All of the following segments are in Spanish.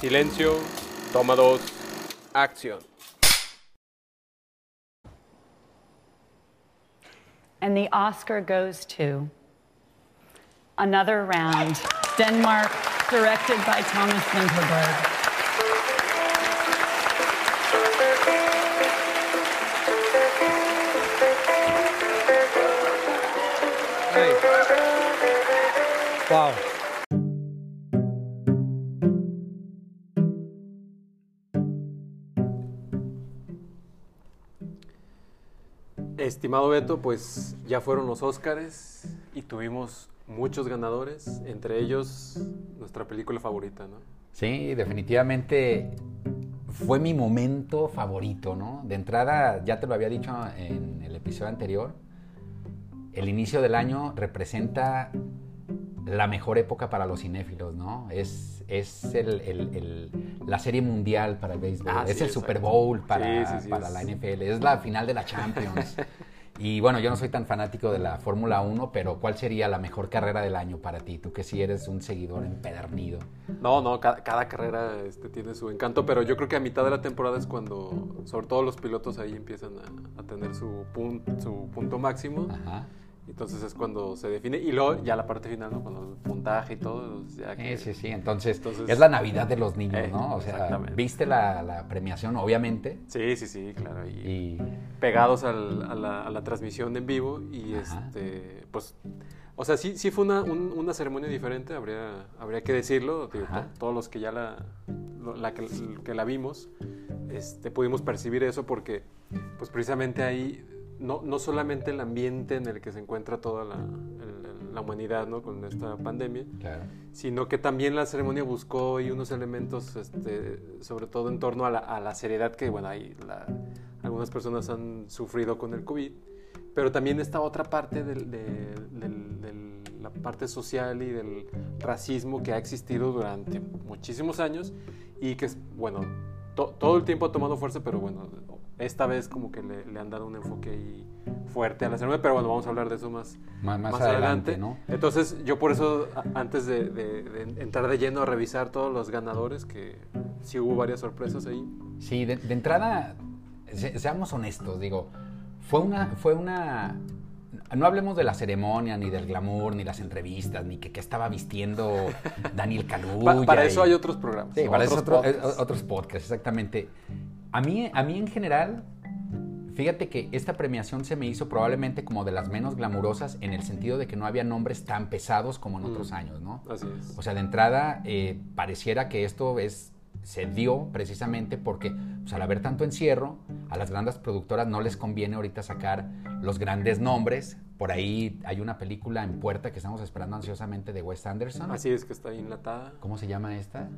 Silencio, toma dos, acción. And the Oscar goes to Another Round, Denmark, directed by Thomas Vinterberg. Wow. Estimado Beto, pues ya fueron los Óscares y tuvimos muchos ganadores, entre ellos nuestra película favorita, ¿no? Sí, definitivamente fue mi momento favorito, ¿no? De entrada, ya te lo había dicho en el episodio anterior, el inicio del año representa la mejor época para los cinéfilos, ¿no? Es, es el, el- el- la serie mundial para el béisbol, Ah, es sí, el exacto. Super Bowl para, Sí, sí, sí, para es- la NFL, es la final de la Champions. y bueno, yo no soy tan fanático de la Fórmula 1, pero ¿cuál sería la mejor carrera del año para ti? Tú que sí eres un seguidor empedernido. No, no, cada, cada carrera este, tiene su encanto, pero yo creo que a mitad de la temporada es cuando, sobre todo los pilotos ahí empiezan a, a tener su, pun- su punto máximo. Ajá. Entonces es cuando se define. Y luego ya la parte final, ¿no? Cuando el puntaje y todo. Ya que- Sí, sí, sí. Entonces, Entonces- es la Navidad de los niños, Eh, ¿no? O sea, viste la, la premiación, obviamente. Sí, sí, sí, claro. Y, Y pegados al- a, la, a la transmisión en vivo. Y Ajá. este, pues. O sea, sí, sí fue una, un- una ceremonia diferente, habría, habría que decirlo. digo, todos los que ya la, la que, que la vimos, este, pudimos percibir eso porque, pues precisamente ahí, no, no solamente el ambiente en el que se encuentra toda la, el- la humanidad, ¿no? Con esta pandemia, claro. sino que también la ceremonia buscó y unos elementos, este, sobre todo en torno a la, a la seriedad que, bueno, hay la- algunas personas han sufrido con el COVID, pero también esta otra parte de, del- la parte social y del racismo que ha existido durante muchísimos años y que, es, bueno, to- todo el tiempo ha tomado fuerza, pero bueno, esta vez como que le, le han dado un enfoque ahí fuerte a la ceremonia, pero bueno, vamos a hablar de eso más, Más, más adelante, ¿no? entonces, yo por eso, antes de, de- de entrar de lleno a revisar todos los ganadores, que sí hubo varias sorpresas ahí. Sí, de, de entrada, se- seamos honestos, digo, fue una, fue una, no hablemos de la ceremonia, ni del glamour, ni las entrevistas, ni que qué estaba vistiendo Daniel Kaluuya. para eso y- hay otros programas. Sí, para eso otro- podcasts. otros podcasts, exactamente. A mí, a mí en general, fíjate que esta premiación se me hizo probablemente como de las menos glamurosas en el sentido de que no había nombres tan pesados como en otros Mm. años, ¿no? Así es. O sea, de entrada, eh, pareciera que esto es, se dio precisamente porque pues, al haber tanto encierro, a las grandes productoras no les conviene ahorita sacar los grandes nombres. Por ahí hay una película en puerta que estamos esperando ansiosamente de Wes Anderson. Así es que está enlatada. ¿Cómo se llama esta?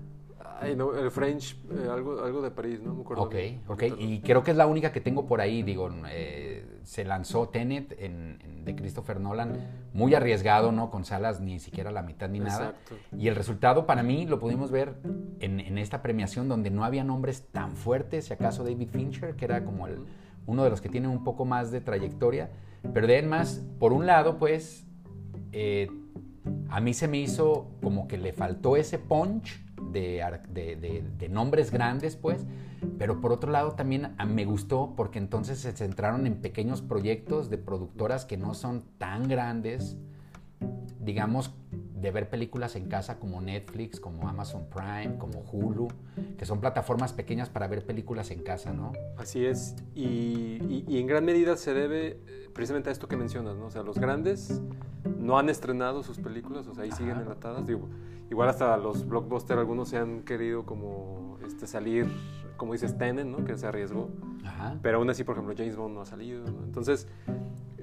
Ay, no, el French, eh, algo, algo de París, ¿no? Me acuerdo Ok, bien. ok. Y creo que es la única que tengo por ahí. Digo, eh, se lanzó Tenet en, en- de Christopher Nolan, muy arriesgado, ¿no? Con salas ni siquiera la mitad ni nada. Exacto. Y el resultado para mí lo pudimos ver en, en esta premiación donde no había nombres tan fuertes, si acaso David Fincher, que era como el, uno de los que tiene un poco más de trayectoria. Pero de más, por un lado, pues, eh, a mí se me hizo como que le faltó ese punch de, ar- de- de- de nombres grandes, pues, pero por otro lado también a- me gustó porque entonces se centraron en pequeños proyectos de productoras que no son tan grandes, digamos, de ver películas en casa como Netflix, como Amazon Prime, como Hulu, que son plataformas pequeñas para ver películas en casa, ¿no? Así es. Y, y- y en gran medida se debe eh, precisamente a esto que mencionas, ¿no? O sea, los grandes no han estrenado sus películas, o sea, ahí siguen Ajá. enlatadas. Digo, igual hasta los blockbusters, algunos se han querido como este, salir, como dices, Tenet, ¿no? Que se arriesgó. Ajá. Pero aún así, por ejemplo, James Bond no ha salido. ¿no? Entonces,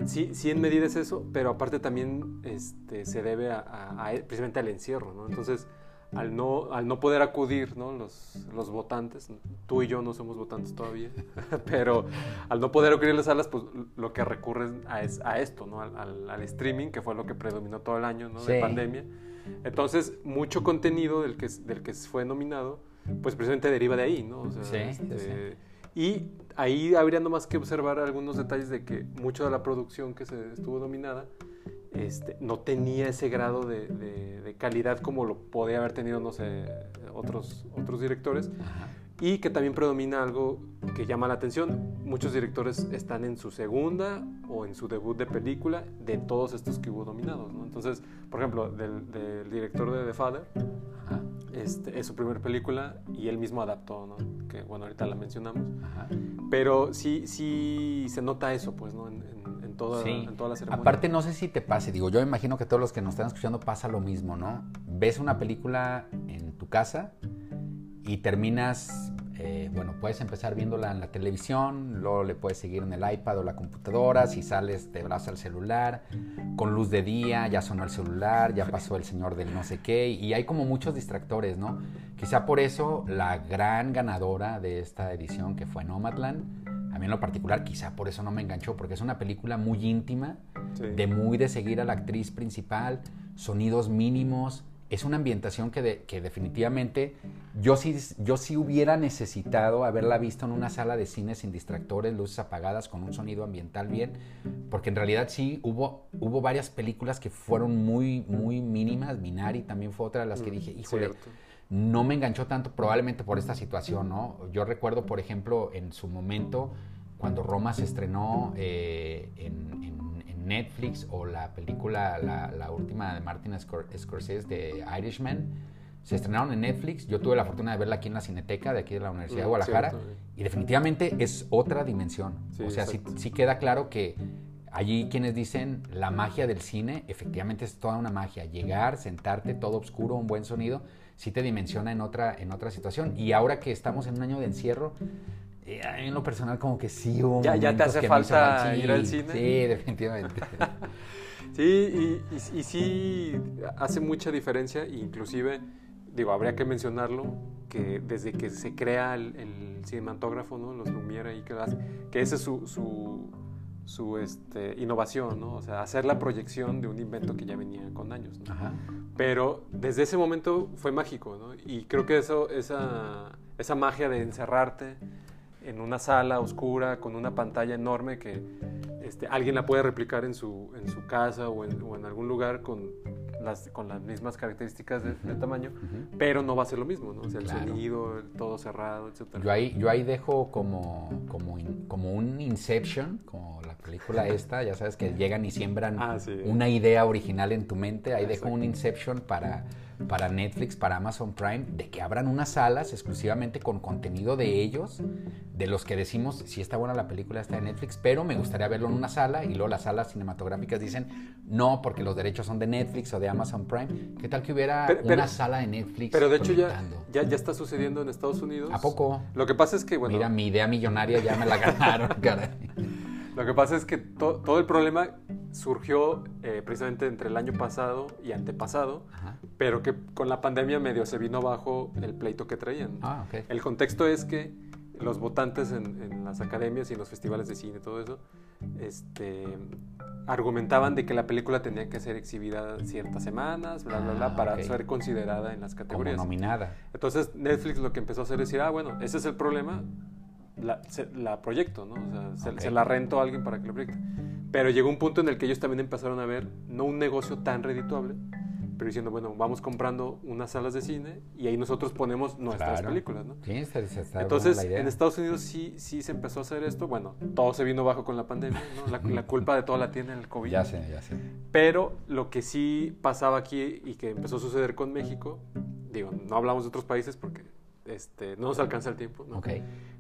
sí, sí en medida es eso, pero aparte también este, se debe a, a- a- precisamente al encierro, ¿no? Entonces, al no, al no poder acudir, ¿no? Los, los votantes, tú y yo no somos votantes todavía, pero al no poder acudir a las salas, pues lo que recurren a, es, a esto, ¿no? Al, al- al streaming, que fue lo que predominó todo el año, ¿no? De Sí. pandemia. Entonces, mucho contenido del que, del que fue nominado, pues precisamente deriva de ahí, ¿no? O sea, Sí, sí, este, Y ahí habría nomás que observar algunos detalles de que mucho de la producción que se estuvo dominada este, no tenía ese grado de, de- de calidad como lo podía haber tenido, no sé, otros, otros directores. Y que también predomina algo que llama la atención. Muchos directores están en su segunda o en su debut de película de todos estos que hubo nominados. ¿no? Entonces, por ejemplo, del, del director de The Father, Ajá, este, es su primera película y él mismo adaptó, ¿no? que bueno, ahorita la mencionamos. ajá. Pero sí, sí se nota eso, pues, ¿no? En, en- en toda, Sí. en toda la ceremonia. Aparte, no sé si te pase, digo, yo imagino que todos los que nos están escuchando pasa lo mismo, ¿no? Ves una película en tu casa y terminas, eh, bueno, puedes empezar viéndola en la televisión, luego le puedes seguir en el iPad o la computadora, si sales te vas al celular, con luz de día, ya sonó el celular, ya pasó el señor del no sé qué, y hay como muchos distractores, ¿no? Quizá por eso la gran ganadora de esta edición, que fue Nomadland, a mí en lo particular quizá por eso no me enganchó, porque es una película muy íntima, Sí. de muy de seguir a la actriz principal, sonidos mínimos, es una ambientación que, de- que definitivamente yo sí, yo sí hubiera necesitado haberla visto en una sala de cine sin distractores, luces apagadas, con un sonido ambiental bien, porque en realidad sí hubo, hubo varias películas que fueron muy, muy mínimas, Minari también fue otra de las que Mm, dije, híjole, cierto. no me enganchó tanto probablemente por esta situación, ¿no? Yo recuerdo, por ejemplo, en su momento, cuando Roma se estrenó eh, en, en- en Netflix o la película, la, la última de Martin Scor- Scorsese de Irishman, se estrenaron en Netflix. Yo tuve la fortuna de verla aquí en la Cineteca de aquí de la Universidad de Mm, Guadalajara cierto, y definitivamente es otra dimensión. Sí, o sea, sí, sí queda claro que allí quienes dicen la magia del cine, efectivamente es toda una magia. Llegar, sentarte, todo oscuro, un buen sonido, sí te dimensiona en otra, en otra situación. Y ahora que estamos en un año de encierro, en lo personal como que sí hubo Ya- ya te hace falta ir al cine. Sí, definitivamente. Sí, y, y- y sí hace mucha diferencia, inclusive, digo, habría que mencionarlo, que desde que se crea el, el cinematógrafo, ¿no? Los Lumière y que, que esa es su, su, su, este, innovación, ¿no? O sea, hacer la proyección de un invento que ya venía con años, ¿no? Ajá. Pero desde ese momento fue mágico, ¿no? Y creo que eso, esa, esa magia de encerrarte en una sala oscura con una pantalla enorme que este, alguien la puede replicar en su, en su casa o en, o en algún lugar con las, con las mismas características de, de tamaño, Ujú. pero no va a ser lo mismo, ¿no? O sea, el Claro. sonido, el todo cerrado, etc. Yo ahí, yo ahí dejo como, como, in- como un Inception, como la película esta, ya sabes que llegan y siembran Ah, sí. una idea original en tu mente. Ahí dejo Exacto. un Inception para, para Netflix, para Amazon Prime, de que abran unas salas exclusivamente con contenido de ellos, de los que decimos, si está buena la película, está en Netflix, pero me gustaría verlo en una sala y luego las salas cinematográficas dicen, no, porque los derechos son de Netflix o de Amazon Prime. ¿Qué tal que hubiera Pero- pero- una sala de Netflix? Pero de hecho ya, ya, ya está sucediendo en Estados Unidos. ¿A poco? Lo que pasa es que, bueno, Mira, mi idea millonaria ya me la ganaron, caray. Lo que pasa es que to- todo el problema surgió eh, precisamente entre el año pasado y antepasado, Ajá. pero que con la pandemia medio se vino abajo el pleito que traían. Ah, ok. El contexto es que los votantes en, en las academias y en los festivales de cine y todo eso, este, argumentaban de que la película tenía que ser exhibida ciertas semanas, bla, bla, bla, Ah, para ok. ser considerada en las Como categorías. nominada. Entonces Netflix lo que empezó a hacer es decir, ah, bueno, ese es el problema, la, se- la proyecto, ¿no? O sea, se, Ok. se la rento a alguien para que lo proyecte. Pero llegó un punto en el que ellos también empezaron a ver, no un negocio tan redituable, pero diciendo, bueno, vamos comprando unas salas de cine y ahí nosotros ponemos nuestras Claro. películas, ¿no? Sí, está Entonces, en Estados Unidos sí, sí se empezó a hacer esto. Bueno, todo se vino bajo con la pandemia, ¿no? La, la culpa de todo la tiene el COVID. Ya sé, ya sé. Pero lo que sí pasaba aquí y que empezó a suceder con México, digo, no hablamos de otros países porque este, no nos alcanza el tiempo.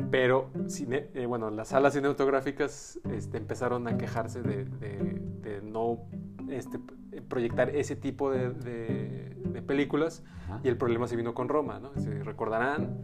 Pero, cine- eh, bueno, las salas cinematográficas este, empezaron a quejarse de, de- de no este, proyectar ese tipo de, películas Ajá. y el problema se vino con Roma, ¿no? Si recordarán,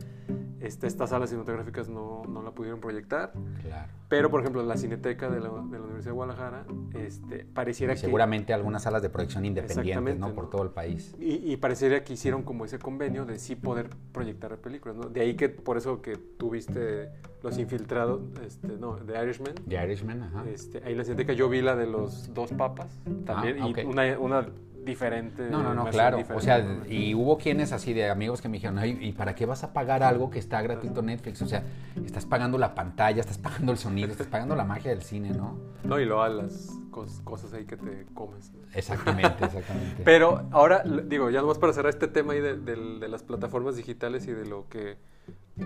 este, estas salas cinematográficas no, no la pudieron proyectar, Claro. pero, por ejemplo, la Cineteca de la, de la Universidad de Guadalajara este, pareciera que... Seguramente algunas salas de proyección independientes, ¿no? ¿no? Por todo el país. Y, y parecería que hicieron como ese convenio de sí poder proyectar películas, ¿no? De ahí que, por eso que tuviste Los Infiltrados, este, no, de Irishman. The Irishman, ajá. Este, ahí en la cineteca yo vi la de los dos papas también. Ah, y ok. una, una diferente. No, no, no, claro. O sea, y hubo quienes así de amigos que me dijeron, "Ay, ¿y para qué vas a pagar algo que está gratuito Netflix? O sea, estás pagando la pantalla, estás pagando el sonido, estás pagando la magia del cine, ¿no? No, y luego a las cos- cosas ahí que te comes. Exactamente, exactamente. Pero ahora, digo, ya nomás para cerrar este tema ahí de, de las plataformas digitales y de lo que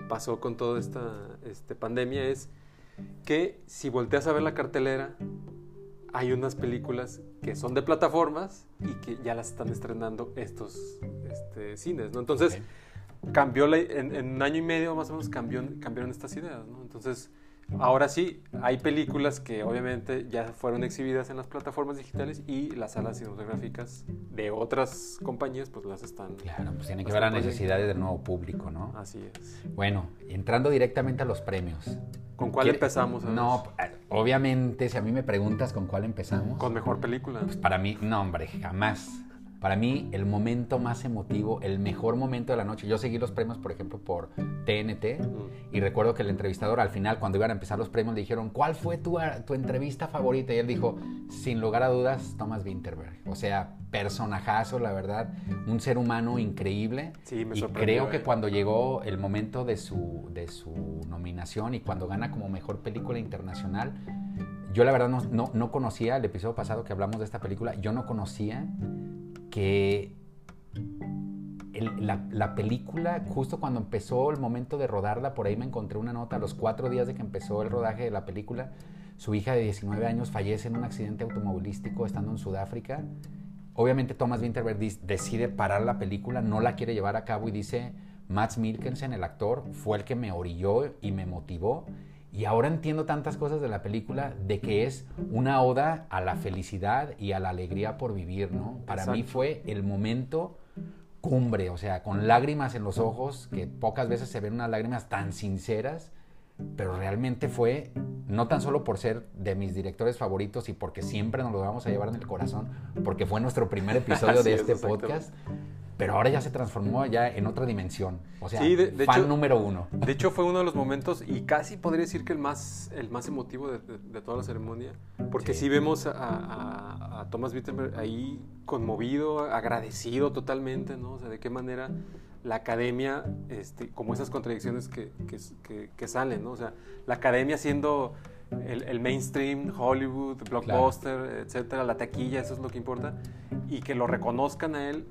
pasó con toda esta este, pandemia es que si volteas a ver la cartelera, hay unas películas que son de plataformas y que ya las están estrenando estos este, cines, ¿no? Entonces, cambió la- en, en un año y medio más o menos cambió, cambiaron estas ideas, ¿no? Entonces, ahora sí, hay películas que obviamente ya fueron exhibidas en las plataformas digitales y las salas cinematográficas de otras compañías pues las están... Claro, pues tiene que ver las necesidades del nuevo público, ¿no? Así es. Bueno, entrando directamente a los premios. ¿Con cuál ¿Quiere- empezamos? No, eh, obviamente, si a mí me preguntas con cuál empezamos, Con mejor película. pues para mí, no, hombre, jamás. Para mí, el momento más emotivo, el mejor momento de la noche. Yo seguí los premios, por ejemplo, por TNT. Y recuerdo que el entrevistador, al final, cuando iban a empezar los premios, le dijeron, ¿cuál fue tu, tu entrevista favorita? Y él dijo, sin lugar a dudas, Thomas Winterberg. O sea, personajazo, la verdad. Un ser humano increíble. Sí, me y sorprendió, creo que eh. cuando llegó el momento de su, de su nominación y cuando gana como mejor película internacional, yo la verdad no, no, no conocía, el episodio pasado que hablamos de esta película, yo no conocía que el- la, la película, justo cuando empezó el momento de rodarla, por ahí me encontré una nota, a los cuatro días de que empezó el rodaje de la película, su hija de 19 años fallece en un accidente automovilístico estando en Sudáfrica. Obviamente Thomas Winterberg decide parar la película, no la quiere llevar a cabo y dice, Max Mikkelsen, el actor, fue el que me orilló y me motivó. Y ahora entiendo tantas cosas de la película, de que es una oda a la felicidad y a la alegría por vivir, ¿no? Para mí fue el momento cumbre, o sea, con lágrimas en los ojos, que pocas veces se ven unas lágrimas tan sinceras, pero realmente fue, no tan solo por ser de mis directores favoritos y porque siempre nos lo vamos a llevar en el corazón, porque fue nuestro primer episodio de es, este podcast, pero ahora ya se transformó ya en otra dimensión, o sea, Sí, de- de fan hecho- número uno. De hecho, fue uno de los momentos, y casi podría decir que el más, el más emotivo de, de- toda la ceremonia, porque sí, Sí. vemos a, a, a Thomas Wittenberg ahí conmovido, agradecido totalmente, ¿no? O sea, de qué manera la academia, este, como esas contradicciones que, que, que- que salen, ¿no? O sea, la academia siendo el, el mainstream, Hollywood, blockbuster, etcétera, la taquilla, eso es lo que importa, y que lo reconozcan a él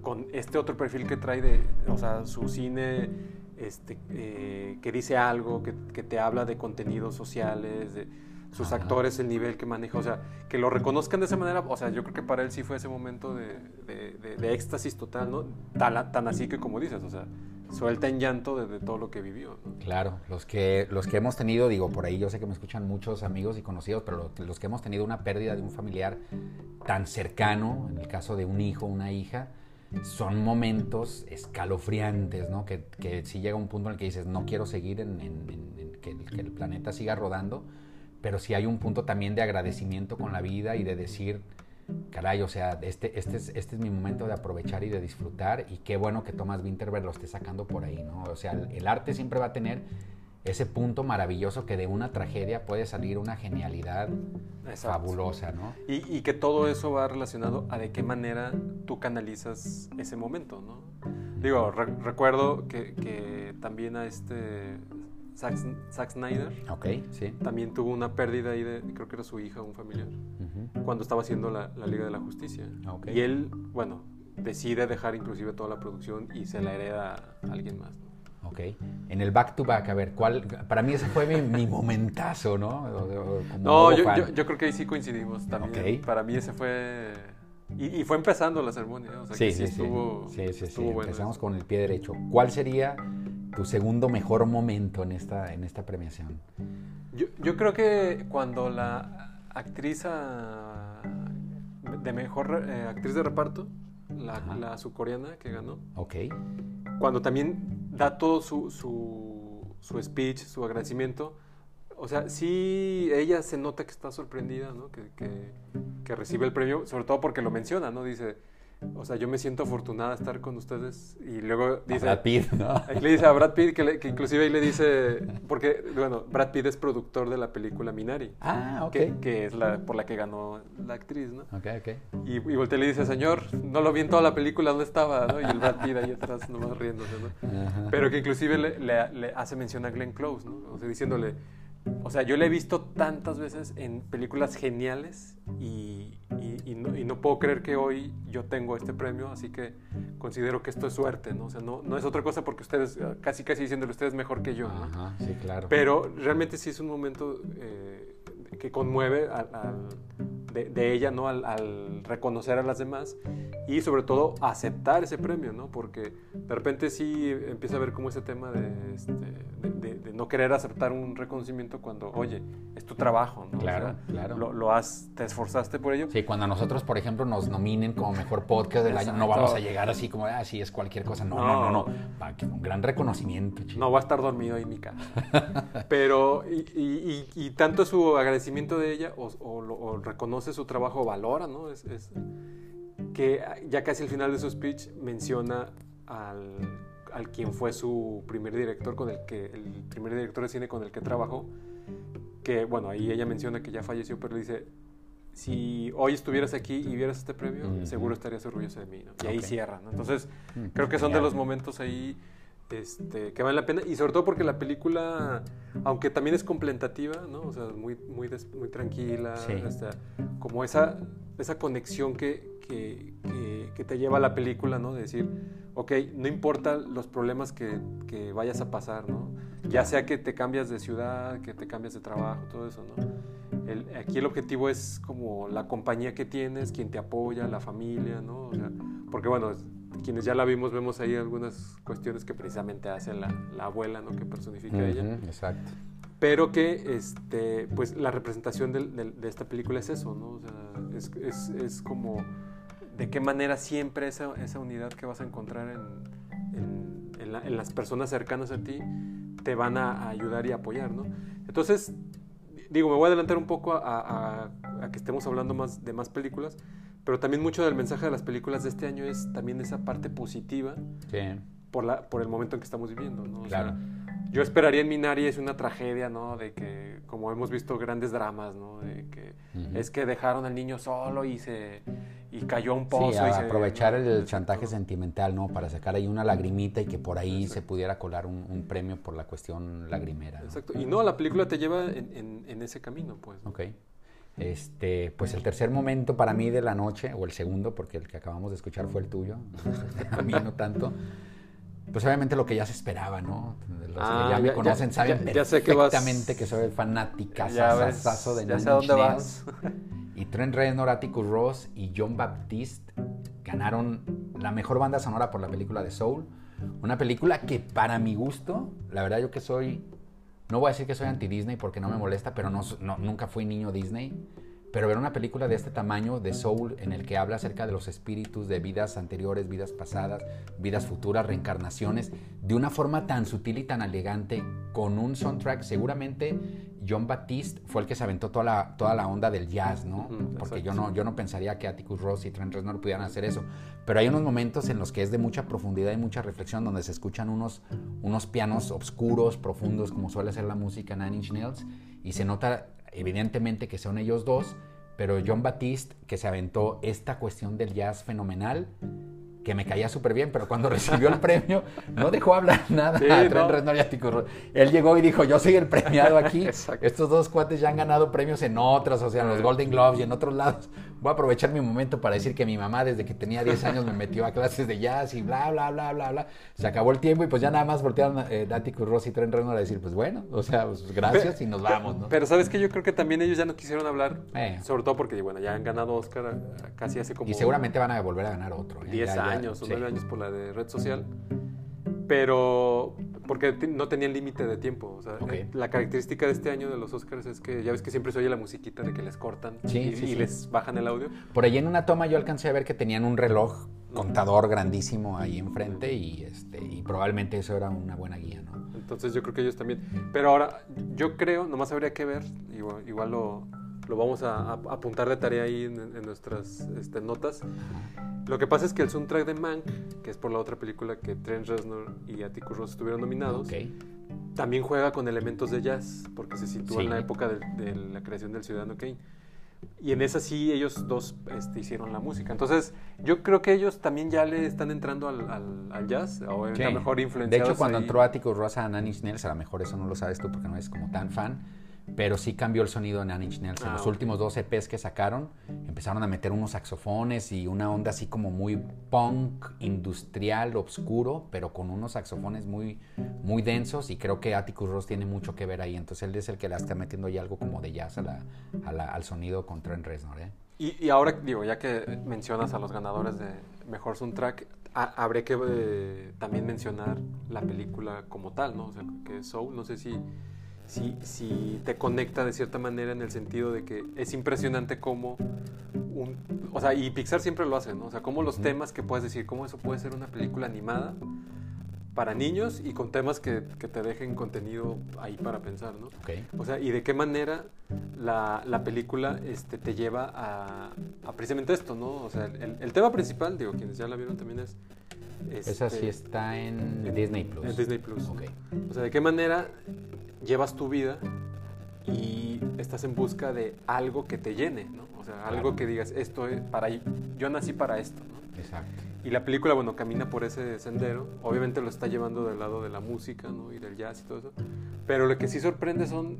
con este otro perfil que trae de, o sea, su cine este, eh, que dice algo, que, que te habla de contenidos sociales, de sus Ajá. actores, el nivel que maneja, o sea, que lo reconozcan de esa manera, o sea, yo creo que para él sí fue ese momento de, de- de- de éxtasis total, ¿no? Tan, tan así que como dices, o sea, suelta en llanto de, de todo lo que vivió, ¿no? Claro, los que, los que hemos tenido, digo, por ahí yo sé que me escuchan muchos amigos y conocidos, pero lo- los que hemos tenido una pérdida de un familiar tan cercano, en el caso de un hijo, una hija, son momentos escalofriantes, ¿no? Que, que si llega un punto en el que dices, no quiero seguir en, en- en- en que, que el planeta siga rodando, pero sí hay un punto también de agradecimiento con la vida y de decir, caray, o sea, este, este, es, este es mi momento de aprovechar y de disfrutar y qué bueno que Thomas Winterberg lo esté sacando por ahí, ¿no? O sea, el, el arte siempre va a tener ese punto maravilloso que de una tragedia puede salir una genialidad Exacto. fabulosa, ¿no? Y, y que todo eso va relacionado a de qué manera tú canalizas ese momento, ¿no? Digo, re- recuerdo que, que también a este Zack, Zack Snyder Ok, sí. también tuvo una pérdida ahí de, creo que era su hija, un familiar, Ujú. cuando estaba haciendo la, la Liga de la Justicia. Ok. Y él, bueno, decide dejar inclusive toda la producción y se la hereda a alguien más. ¿no? Ok. En el back to back, a ver, ¿cuál? Para mí ese fue mi, mi momentazo, ¿no? O- o- como No, yo, yo, yo creo que ahí sí coincidimos también. Ok. Para mí ese fue... Y, y fue empezando la ceremonia, ¿eh? o sea, Sí, que sí, sí. estuvo, Sí, sí, sí. estuvo bueno Empezamos eso. con el pie derecho. ¿Cuál sería tu segundo mejor momento en esta, en esta premiación? Yo, yo creo que cuando la actriz ah, de mejor eh, actriz de reparto, la, la surcoreana que ganó, Ok. cuando también da todo su, su, su speech, su agradecimiento, o sea, sí, ella se nota que está sorprendida, ¿no? Que, que- que recibe el premio, sobre todo porque lo menciona, ¿no? Dice, o sea, yo me siento afortunada de estar con ustedes. Y luego dice... Brad Pitt, ¿no? Ahí le dice a Brad Pitt, que, le- que inclusive ahí le dice, porque, bueno, Brad Pitt es productor de la película Minari. Ah, ok. Que, que es la por la que ganó la actriz, ¿no? Ok, ok. Y, y voltea y le dice, señor, no lo vi en toda la película, ¿dónde estaba? ¿no? Y el Brad Pitt ahí atrás nomás riéndose, ¿no? Ajá. Pero que inclusive le, le- le hace mención a Glenn Close, ¿no? O sea, diciéndole, o sea, yo le he visto tantas veces en películas geniales y, y- y no, y no puedo creer que hoy yo tengo este premio, así que considero que esto es suerte, ¿no? O sea, no, no es otra cosa porque ustedes, eh, casi casi diciéndole, ustedes mejor que yo, ¿no? Ajá, sí, claro. Pero realmente sí es un momento eh, que conmueve al- al- de, de ella, ¿no? Al, al reconocer a las demás y sobre todo aceptar ese premio, ¿no? Porque de repente sí empieza a ver como ese tema de, este, de, de- no querer aceptar un reconocimiento cuando, oye, es tu trabajo, ¿no? O Claro, sea, claro. Lo, lo has, te esforzaste por ello. Sí, cuando a nosotros, por ejemplo, nos nominen como mejor podcast del año, no vamos a llegar así como, ah, sí, es cualquier cosa. No, no, no, no. Que un gran reconocimiento, chico. No va a estar dormido ahí en mi casa. Pero, y, y- y- y tanto su agradecimiento de ella, o, o lo- o reconoce su trabajo, valora, ¿no? Es, es que ya casi al final de su speech menciona al, al quien fue su primer director, con el que, el primer director de cine con el que trabajó, que, bueno, ahí ella menciona que ya falleció, pero dice, si hoy estuvieras aquí y vieras este premio, seguro estarías orgulloso de mí, ¿no? Y ahí cierra, ¿no? Entonces, Mm, creo que son de los momentos ahí este, que valen la pena y sobre todo porque la película, aunque también es contemplativa, ¿no? O sea, muy, muy, des- muy tranquila, Sí. este, como esa, esa conexión que, que, que- que te lleva a la película, ¿no? De decir, ok, no importa los problemas que, que vayas a pasar, ¿no? Ya sea que te cambias de ciudad, que te cambias de trabajo, todo eso, ¿no? El- aquí el objetivo es como la compañía que tienes, quien te apoya, la familia, ¿no? O sea, porque bueno, quienes ya la vimos, vemos ahí algunas cuestiones que precisamente hace la, la abuela, ¿no? Que personifica a ella. Ujú, Exacto. Pero que, este, pues, la representación del- del- de, esta película es eso, ¿no? O sea, es, es- es como de qué manera siempre esa, esa unidad que vas a encontrar en, en- en la- en las personas cercanas a ti te van a, a ayudar y apoyar, ¿no? Entonces, digo, me voy a adelantar un poco a, a- a que estemos hablando más de más películas, pero también mucho del mensaje de las películas de este año es también esa parte positiva Sí. por, la, por el momento en que estamos viviendo, ¿no? O sea, Claro. yo esperaría en Minari es una tragedia, ¿no? De que, como hemos visto grandes dramas, ¿no? De que Ujú. es que dejaron al niño solo y se y cayó un Sí, pozo. a y se- aprovechar el Exacto. chantaje sentimental, ¿no? Para sacar ahí una lagrimita y que por ahí Exacto. se pudiera colar un, un premio por la cuestión lagrimera. ¿no? Exacto. Y no, la película te lleva en, en- en ese camino, pues. ¿no? Ok. Este, pues el tercer momento para mí de la noche, o el segundo, porque el que acabamos de escuchar fue el tuyo, a mí no tanto. Pues obviamente lo que ya se esperaba, ¿no? Los Ah, que ya me conocen ya- saben ya- ya sé que vas- perfectamente que soy fanática sasasazo de ya sé dónde vas. Y Trent Reznor, Atticus Ross y John Baptiste ganaron la mejor banda sonora por la película de Soul. Una película que para mi gusto, la verdad yo que soy, no voy a decir que soy anti-Disney porque no me molesta, pero no, no- nunca fui niño Disney. Pero ver una película de este tamaño, de Soul, en el que habla acerca de los espíritus de vidas anteriores, vidas pasadas, vidas futuras, reencarnaciones, de una forma tan sutil y tan elegante, con un soundtrack, seguramente John Baptiste fue el que se aventó toda la, toda la onda del jazz, ¿no? Porque yo no, yo no pensaría que Atticus Ross y Trent Reznor pudieran hacer eso. Pero hay unos momentos en los que es de mucha profundidad y mucha reflexión, donde se escuchan unos, unos pianos oscuros, profundos, como suele ser la música Nine Inch Nails, y se nota evidentemente que son ellos dos, pero John Baptiste, que se aventó esta cuestión del jazz fenomenal, que me caía súper bien, pero cuando recibió el premio no dejó hablar nada Sí, a Trent no. Reznor y. Él llegó y dijo, yo soy el premiado aquí. Estos dos cuates ya han ganado premios en otras, o sea, en los Golden Globes y en otros lados. Voy a aprovechar mi momento para decir que mi mamá desde que tenía 10 años me metió a clases de jazz y bla, bla, bla, bla, bla. Se acabó el tiempo y pues ya nada más voltearon eh, Ross y Trent Reznor a decir, pues bueno, o sea, pues gracias y nos vamos, ¿no? Pero sabes que yo creo que también ellos ya no quisieron hablar, Eh. sobre todo porque bueno, ya han ganado Oscar eh, casi hace como Y seguramente van a volver a ganar otro. ¿eh? 10 Ya, ya, años o sí. 9 años por la de red social. Pero porque no tenían límite de tiempo. O sea, eh, la característica de este año de los Oscars es que ya ves que siempre se oye la musiquita de que les cortan Sí, y, sí, y sí. les bajan el audio. Por ahí en una toma yo alcancé a ver que tenían un reloj contador grandísimo ahí enfrente y, este, y probablemente eso era una buena guía, ¿no? Entonces yo creo que ellos también. Pero ahora, yo creo, nomás habría que ver, igual, igual lo, lo vamos a, a apuntar de tarea ahí en, en nuestras este, notas. Lo que pasa es que el soundtrack de Mank, que es por la otra película que Trent Reznor y Atticus Ross estuvieron nominados, también juega con elementos de jazz, porque se sitúa Sí. en la época de, de la creación del Ciudadano Kane. Y en esa sí ellos dos este, hicieron la música. Entonces, yo creo que ellos también ya le están entrando al, al- al jazz, o a Sí. lo mejor De influenciados hecho, cuando ahí. entró Atticus Ross a Nine Inch Nails, a lo mejor eso no lo sabes tú porque no eres como tan fan, pero sí cambió el sonido de Nine Inch Nails. En Ah, los ok. últimos dos EPs que sacaron, empezaron a meter unos saxofones y una onda así como muy punk, industrial, oscuro, pero con unos saxofones muy, muy densos y creo que Atticus Ross tiene mucho que ver ahí. Entonces él es el que le está metiendo ya algo como de jazz a la- a la- al sonido con Trent Reznor. ¿eh? Y, y ahora, digo, ya que mencionas a los ganadores de Mejor Soundtrack, ha- habré que eh, también mencionar la película como tal, ¿no? O sea, que Soul, no sé si, si, si te conecta de cierta manera en el sentido de que es impresionante cómo un... O sea, y Pixar siempre lo hace, ¿no? O sea, cómo los temas que puedes decir, cómo eso puede ser una película animada para niños y con temas que, que te dejen contenido ahí para pensar, ¿no? Ok. O sea, y de qué manera la, la película este, te lleva a, a precisamente esto, ¿no? O sea, el, el tema principal, digo, quienes ya la vieron también es... Esa este, sí está en en- Disney Plus. En Disney Plus. Ok. O sea, de qué manera llevas tu vida y estás en busca de algo que te llene, ¿no? O sea, algo Claro. que digas, esto es para... Yo nací para esto, ¿no? Exacto. Y la película, bueno, camina por ese sendero. Obviamente lo está llevando del lado de la música, ¿no? Y del jazz y todo eso. Pero lo que sí sorprende son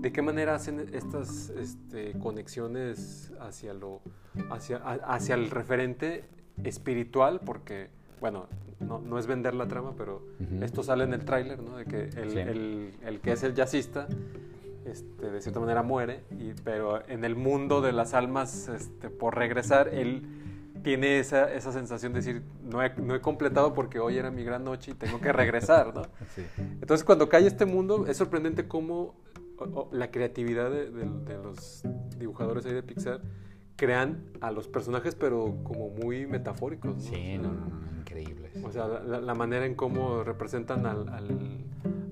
de qué manera hacen estas este, conexiones hacia, lo, hacia, hacia el referente espiritual, porque, bueno, no, no es vender la trama, pero esto sale en el tráiler, ¿no? De que el, Sí. el- el que es el jazzista, este, de cierta manera muere, y, pero en el mundo de las almas, este, por regresar, él tiene esa, esa sensación de decir, no he, no he completado porque hoy era mi gran noche y tengo que regresar, ¿no? Sí. Entonces, cuando cae este mundo, es sorprendente cómo o- o, la creatividad de, de- de los dibujadores ahí de Pixar crean a los personajes, pero como muy metafóricos, ¿no? Sí, no, no, no, increíbles. O sea, la, la manera en cómo representan al, al-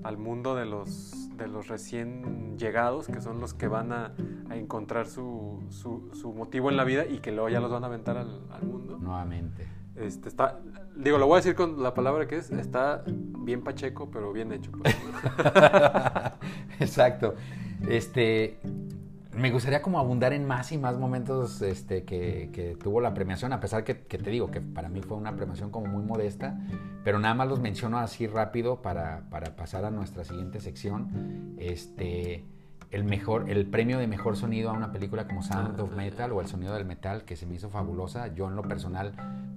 al mundo de los, de los recién llegados, que son los que van a, a encontrar su, su, su motivo en la vida y que luego ya los van a aventar al, al mundo. Nuevamente. Este, está, digo, lo voy a decir con la palabra que es, está bien pacheco, pero bien hecho. pues. Exacto. Este, me gustaría como abundar en más y más momentos este, que, tuvo la premiación, a pesar que, que te digo que para mí fue una premiación como muy modesta, pero nada más los menciono así rápido para, para pasar a nuestra siguiente sección. Este, el, mejor, el premio de mejor sonido a una película como Sound of Metal o El Sonido del Metal, que se me hizo fabulosa. Yo en lo personal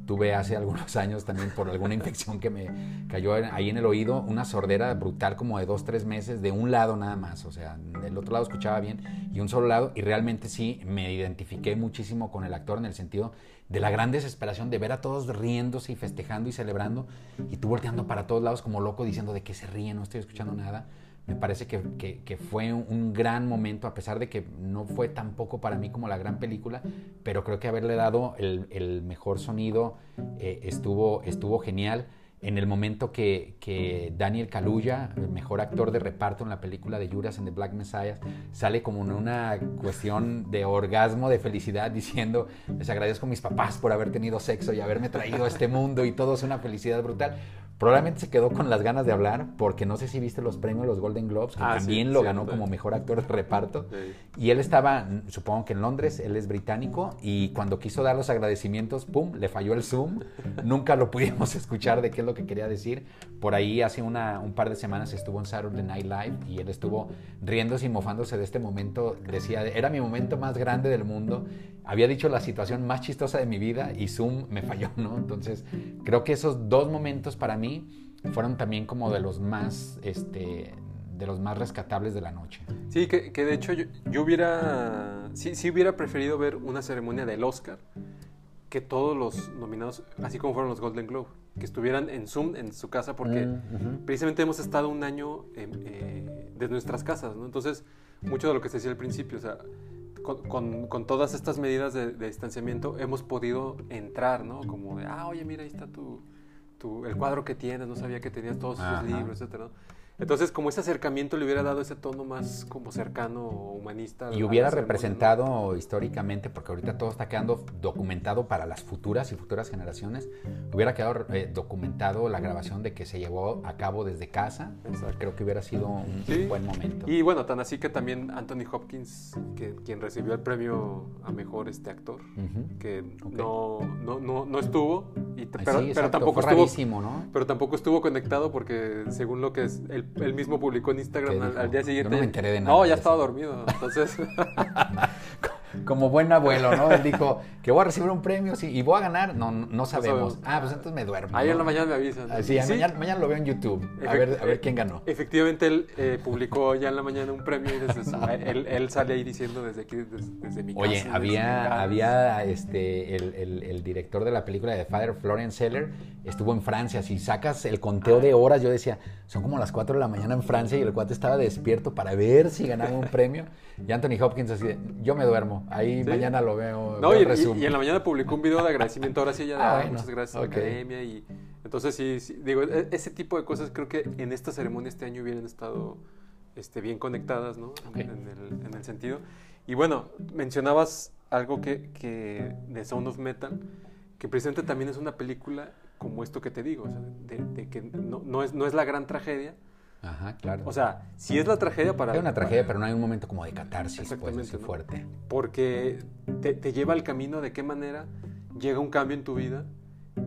tuve hace algunos años también por alguna infección que me cayó ahí en el oído, una sordera brutal como de dos, tres meses, de un lado nada más, o sea, del otro lado escuchaba bien y un solo lado, y realmente sí me identifiqué muchísimo con el actor en el sentido de la gran desesperación de ver a todos riéndose y festejando y celebrando, y tú volteando para todos lados como loco diciendo de que se ríen, no estoy escuchando nada. Me parece que, que- fue un, gran momento, a pesar de que no fue tampoco para mí como la gran película, pero creo que haberle dado el, el mejor sonido eh, estuvo, estuvo genial. En el momento que, que Daniel Kaluuya, el mejor actor de reparto en la película de Judas and the Black Messiah, sale como una cuestión de orgasmo, de felicidad, diciendo, les agradezco a mis papás por haber tenido sexo y haberme traído a este mundo y todo es una felicidad brutal. Probablemente se quedó con las ganas de hablar, porque no sé si viste los premios, los Golden Globes, que Ah, sí, también lo sí, ganó sí. como mejor actor de reparto. Y él estaba, supongo que en Londres, él es británico, y cuando quiso dar los agradecimientos, ¡pum!, le falló el Zoom. Nunca lo pudimos escuchar de qué es lo que quería decir. Por ahí hace una, un par de semanas estuvo en Saturday Night Live y él estuvo riéndose y mofándose de este momento. Decía, era mi momento más grande del mundo. Había dicho la situación más chistosa de mi vida y Zoom me falló, ¿no? Entonces, creo que esos dos momentos para mí fueron también como de los más, este, de los más rescatables de la noche. Sí, que, que de hecho yo, yo hubiera, sí, sí hubiera preferido ver una ceremonia del Oscar que todos los nominados, así como fueron los Golden Globe, que estuvieran en Zoom en su casa, porque Mm, precisamente hemos estado un año eh, desde nuestras casas, ¿no? Entonces, mucho de lo que se decía al principio, o sea, con, con- con todas estas medidas de, de distanciamiento hemos podido entrar, ¿no? Como de, ah, oye, mira, ahí está tu, tu- el cuadro que tienes, no sabía que tenías todos esos Ajá. libros, etcétera, ¿no? Entonces, como ese acercamiento le hubiera dado ese tono más como cercano o humanista. Y hubiera representado históricamente, porque ahorita todo está quedando documentado para las futuras y futuras generaciones, hubiera quedado eh, documentado la grabación de que se llevó a cabo desde casa. Exacto. Creo que hubiera sido un Sí. buen momento. Y bueno, tan así que también Anthony Hopkins, que, quien recibió el premio a mejor este actor, Ujú. que Ok. no, no, no, no estuvo, y, pero, sí, pero tampoco fue estuvo, rarísimo, ¿no? pero tampoco estuvo conectado porque según lo que es, él, él mismo publicó en Instagram ¿Qué al, día Yo siguiente. no me enteré de nada No, ya eso. estaba dormido. Entonces, Como buen abuelo, ¿no? Él dijo que voy a recibir un premio sí, y voy a ganar. No, no, no sabemos. Ah, pues entonces me duermo. ahí ¿no? en la mañana me avisan. Ah, sí, Mañana, mañana lo veo en YouTube. A ver, a ver quién ganó. Efectivamente, él eh, publicó ya en la mañana un premio y desde su- él, él sale ahí diciendo desde aquí, desde, desde mi casa. Oye, había, había este, el, el- el director de la película de Father, Florian Seller, estuvo en Francia. Si sacas el conteo de horas, yo decía, son como las 4 de la mañana en Francia y el cuate estaba despierto para ver si ganaba un premio. Y Anthony Hopkins así de, yo me duermo, ahí Sí. mañana lo veo. No, veo y, resumen". y- y en la mañana publicó un video de agradecimiento ahora sí ya Ah, "Ah, bueno, muchas gracias ok. a la academia y entonces sí, sí, digo e- ese tipo de cosas creo que en esta ceremonia este año hubieran estado este, bien conectadas no Ok. en, el, en el sentido y bueno mencionabas algo que, que de Sound of Metal que precisamente también es una película como esto que te digo o sea, de, de que no, no es no es la gran tragedia Ajá, claro. o sea sí es la tragedia para Hay una tragedia, para- pero no hay un momento como de catarsis, pues, así ¿no? fuerte. porque te, te lleva al camino de qué manera llega un cambio en tu vida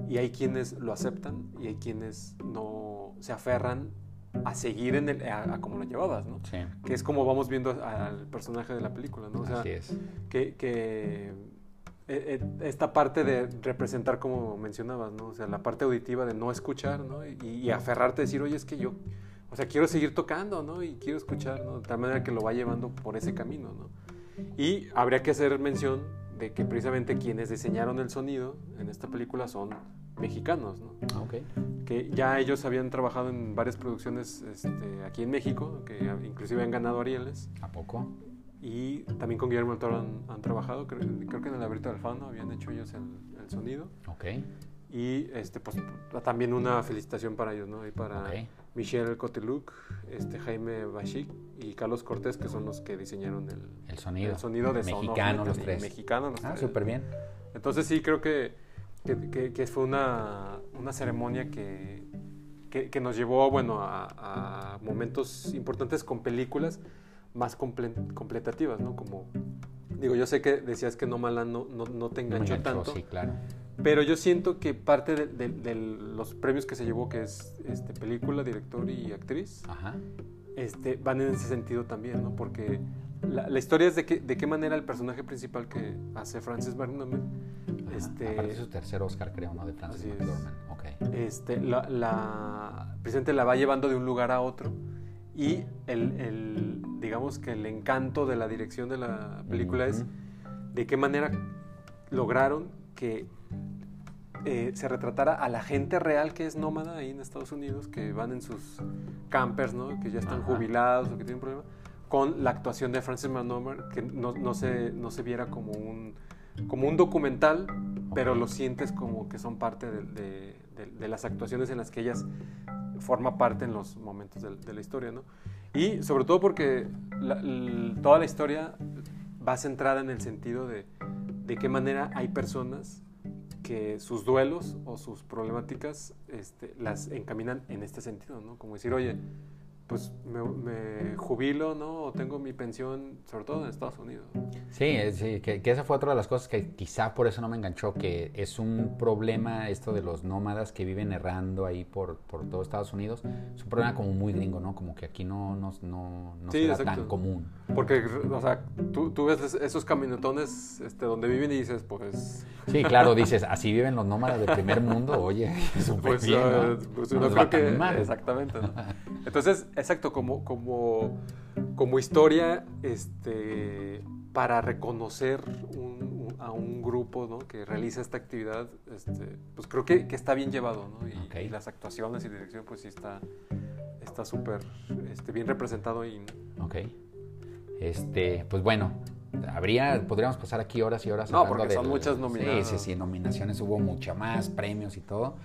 y hay quienes lo aceptan y hay quienes no se aferran a seguir en el, a, a como lo llevabas, ¿no? Sí, Que es como vamos viendo al personaje de la película, ¿no? O sea, así es. que, que, eh, eh, esta parte de representar como mencionabas, ¿no? O sea, la parte auditiva de no escuchar, ¿no? Y, y aferrarte a decir, oye, es que yo, o sea, quiero seguir tocando, ¿no? Y quiero escuchar, ¿no? De tal manera que lo va llevando por ese camino, ¿no? Y habría que hacer mención de que precisamente quienes diseñaron el sonido en esta película son mexicanos, ¿no? Ah, Ok. que ya ellos habían trabajado en varias producciones este, aquí en México, que inclusive han ganado Arieles, ¿A poco? y también con Guillermo del Toro han, han trabajado, creo, creo que en el Laberinto del Fauno habían hecho ellos el, el sonido, Ok. y este, pues, también una felicitación para ellos, ¿no? Y para Ok. Michelle Coteluc, este, Jaime Bashik y Carlos Cortés, que son los que diseñaron el, El sonido. el sonido de Mexicano, los tres. Mexicanos los Ah, súper bien. Entonces sí, creo que, que, que- que fue una, una ceremonia que, que, nos llevó bueno, a, a momentos importantes con películas más comple- completativas, ¿no? Como, digo, yo sé que decías que No Mala no, no, no te No enganchó enganchó, tanto, Sí, claro. Pero yo siento que parte de, de- de los premios que se llevó, que es este, película, director y actriz, Ajá. este, van en ese sentido también, ¿no? Porque la, la historia es de, que, de qué manera el personaje principal que hace Francis McDormand Ajá. este, Aparte su tercer Oscar, creo, ¿no? De Francis es. McDormand. Ok. este, la, la presidente la va llevando de un lugar a otro y el, el, digamos que el encanto de la dirección de la película es de qué manera lograron que eh, se retratara a la gente real que es nómada ahí en Estados Unidos, que van en sus campers, ¿no? que ya están Ajá. jubilados o que tienen problema, con la actuación de Francis McDormand, que no, no, se, no se viera como un, como un documental, pero lo sientes como que son parte de, de- de- de las actuaciones en las que ellas forma parte en los momentos de, la historia, ¿no? Y sobre todo porque la- l- toda la historia va centrada en el sentido de de qué manera hay personas que sus duelos o sus problemáticas este, las encaminan en este sentido, ¿no? Como decir, oye, pues me, me jubilo, ¿no? O tengo mi pensión, sobre todo en Estados Unidos. Sí, sí, que, que esa fue otra de las cosas que quizá por eso no me enganchó, que es un problema esto de los nómadas que viven errando ahí por, por todo Estados Unidos. Es un problema como muy gringo, ¿no? Como que aquí no, no, no, no Sí, será tan común. Porque, o sea, tú, tú ves es- esos caminotones este, donde viven y dices, pues... Sí, claro, dices, así viven los nómadas del primer mundo, oye, súper Pues, bien, ¿no? ah, pues No no les va creo que... mal. Exactamente. ¿no? Entonces, exacto, como, como, como historia este, para reconocer un- un- a un grupo ¿no? que realiza esta actividad, este, pues creo que, que está bien llevado, ¿no? Y, Ok. y las actuaciones y dirección, pues sí está está súper este, bien representado ahí. ¿no? Ok. Este, pues bueno, habría, podríamos pasar aquí horas y horas No, porque de son muchas nominadas. Sí, sí, sí, nominaciones hubo mucha más, premios y todo.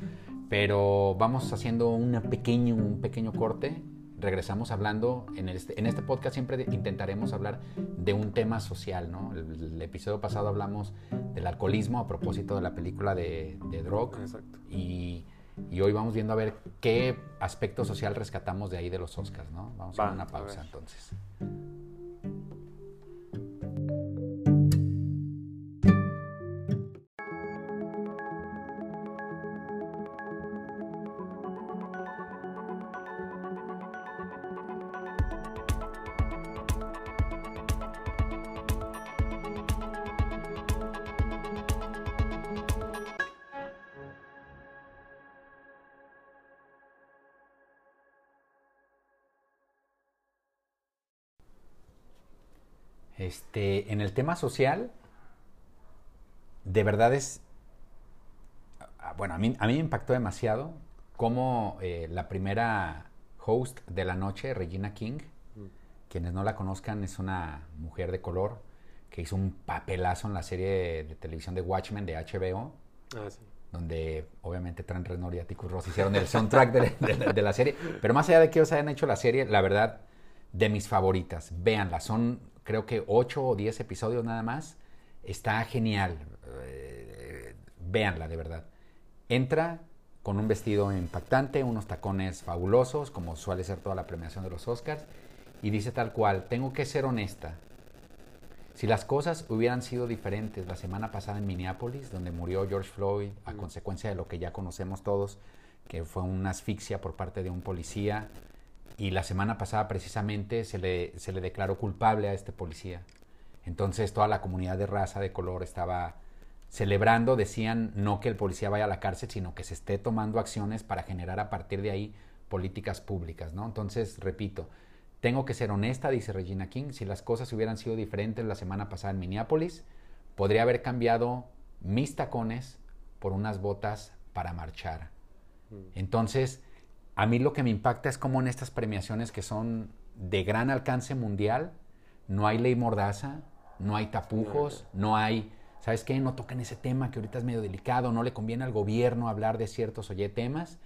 Pero vamos haciendo una pequeño, un pequeño corte regresamos hablando, en este, en este podcast siempre intentaremos hablar de un tema social, ¿no? El, el episodio pasado hablamos del alcoholismo a propósito de la película de, de Drog. Exacto. Y, y hoy vamos viendo a ver qué aspecto social rescatamos de ahí de los Oscars, ¿no? Vamos a Va, dar una a pausa entonces. Este, en el tema social, de verdad es, ah, bueno, a mí, a mí me impactó demasiado cómo eh, la primera host de la noche, Regina King, quienes no la conozcan, es una mujer de color que hizo un papelazo en la serie de televisión de Watchmen de HBO, Ah, sí. donde obviamente Trent Reznor y Atticus Ross hicieron el soundtrack de, de- de la serie. Pero más allá de que ellos hayan hecho la serie, la verdad, de mis favoritas. Véanla, son creo que 8 o 10 episodios nada más. Está genial. Eh, véanla, de verdad. Entra con un vestido impactante, unos tacones fabulosos, como suele ser toda la premiación de los Oscars, y dice tal cual, tengo que ser honesta. Si las cosas hubieran sido diferentes la semana pasada en Minneapolis, donde murió George Floyd a consecuencia de lo que ya conocemos todos, que fue una asfixia por parte de un policía, y la semana pasada precisamente se le, se le declaró culpable a este policía. Entonces toda la comunidad de raza de color estaba celebrando, decían no que el policía vaya a la cárcel, sino que se esté tomando acciones para generar a partir de ahí políticas públicas, ¿no? Entonces, repito, tengo que ser honesta, dice Regina King, si las cosas hubieran sido diferentes la semana pasada en Minneapolis, podría haber cambiado mis tacones por unas botas para marchar. Entonces, a mí lo que me impacta es cómo en estas premiaciones que son de gran alcance mundial, no hay ley mordaza, no hay tapujos, no hay, ¿sabes qué? No tocan ese tema que ahorita es medio delicado, no le conviene al gobierno hablar de ciertos oye temas.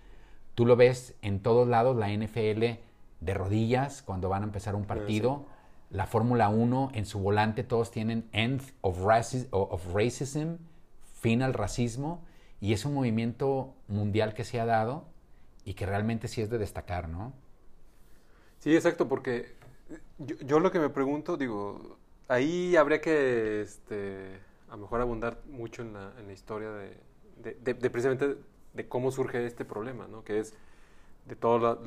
Tú lo ves en todos lados, la NFL de rodillas cuando van a empezar un partido, la Fórmula 1 en su volante todos tienen End of, raci- of Racism, fin al racismo, y es un movimiento mundial que se ha dado y que realmente sí es de destacar, ¿no? Sí, exacto, porque yo, yo lo que me pregunto, digo, ahí habría que este, a lo mejor abundar mucho en la, en la historia de, de- de- de precisamente de cómo surge este problema, ¿no? Que es de todas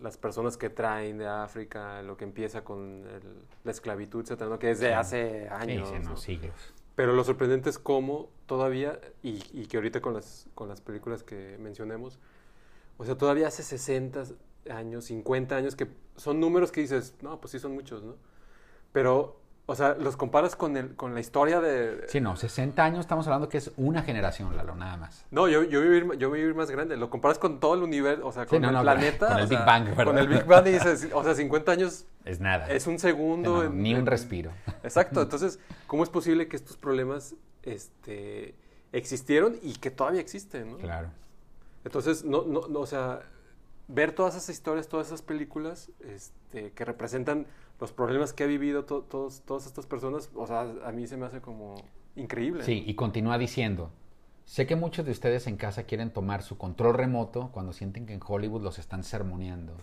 las personas que traen de África, lo que empieza con el- la esclavitud, etcétera, ¿no? Que es de hace años. Sí, sí, no, ¿no? siglos. Pero lo sorprendente es cómo todavía, y, y que ahorita con las, con las películas que mencionemos, o sea, todavía hace 60 años, 50 años, que son números que dices, no, pues sí son muchos, ¿no? Pero, o sea, los comparas con, el, con la historia de... Sí, no, 60 años estamos hablando que es una generación, Lalo, nada más. No, yo, yo, voy a ir, yo voy a ir más grande. Lo comparas con todo el universo, o sea, Sí, con no, el no, planeta. con el Big sea, Bang, ¿verdad? Con el Big Bang y dices, o sea, 50 años Es nada. es un segundo. No, no, en- ni un respiro. Exacto, entonces, ¿cómo es posible que estos problemas este, existieron y que todavía existen? ¿no? Claro. Entonces, no, no, no, o sea, ver todas esas historias, todas esas películas este, que representan los problemas que ha vivido to- todos, todas estas personas, o sea, a mí se me hace como increíble. Sí, y continúa diciendo, sé que muchos de ustedes en casa quieren tomar su control remoto cuando sienten que en Hollywood los están sermoneando.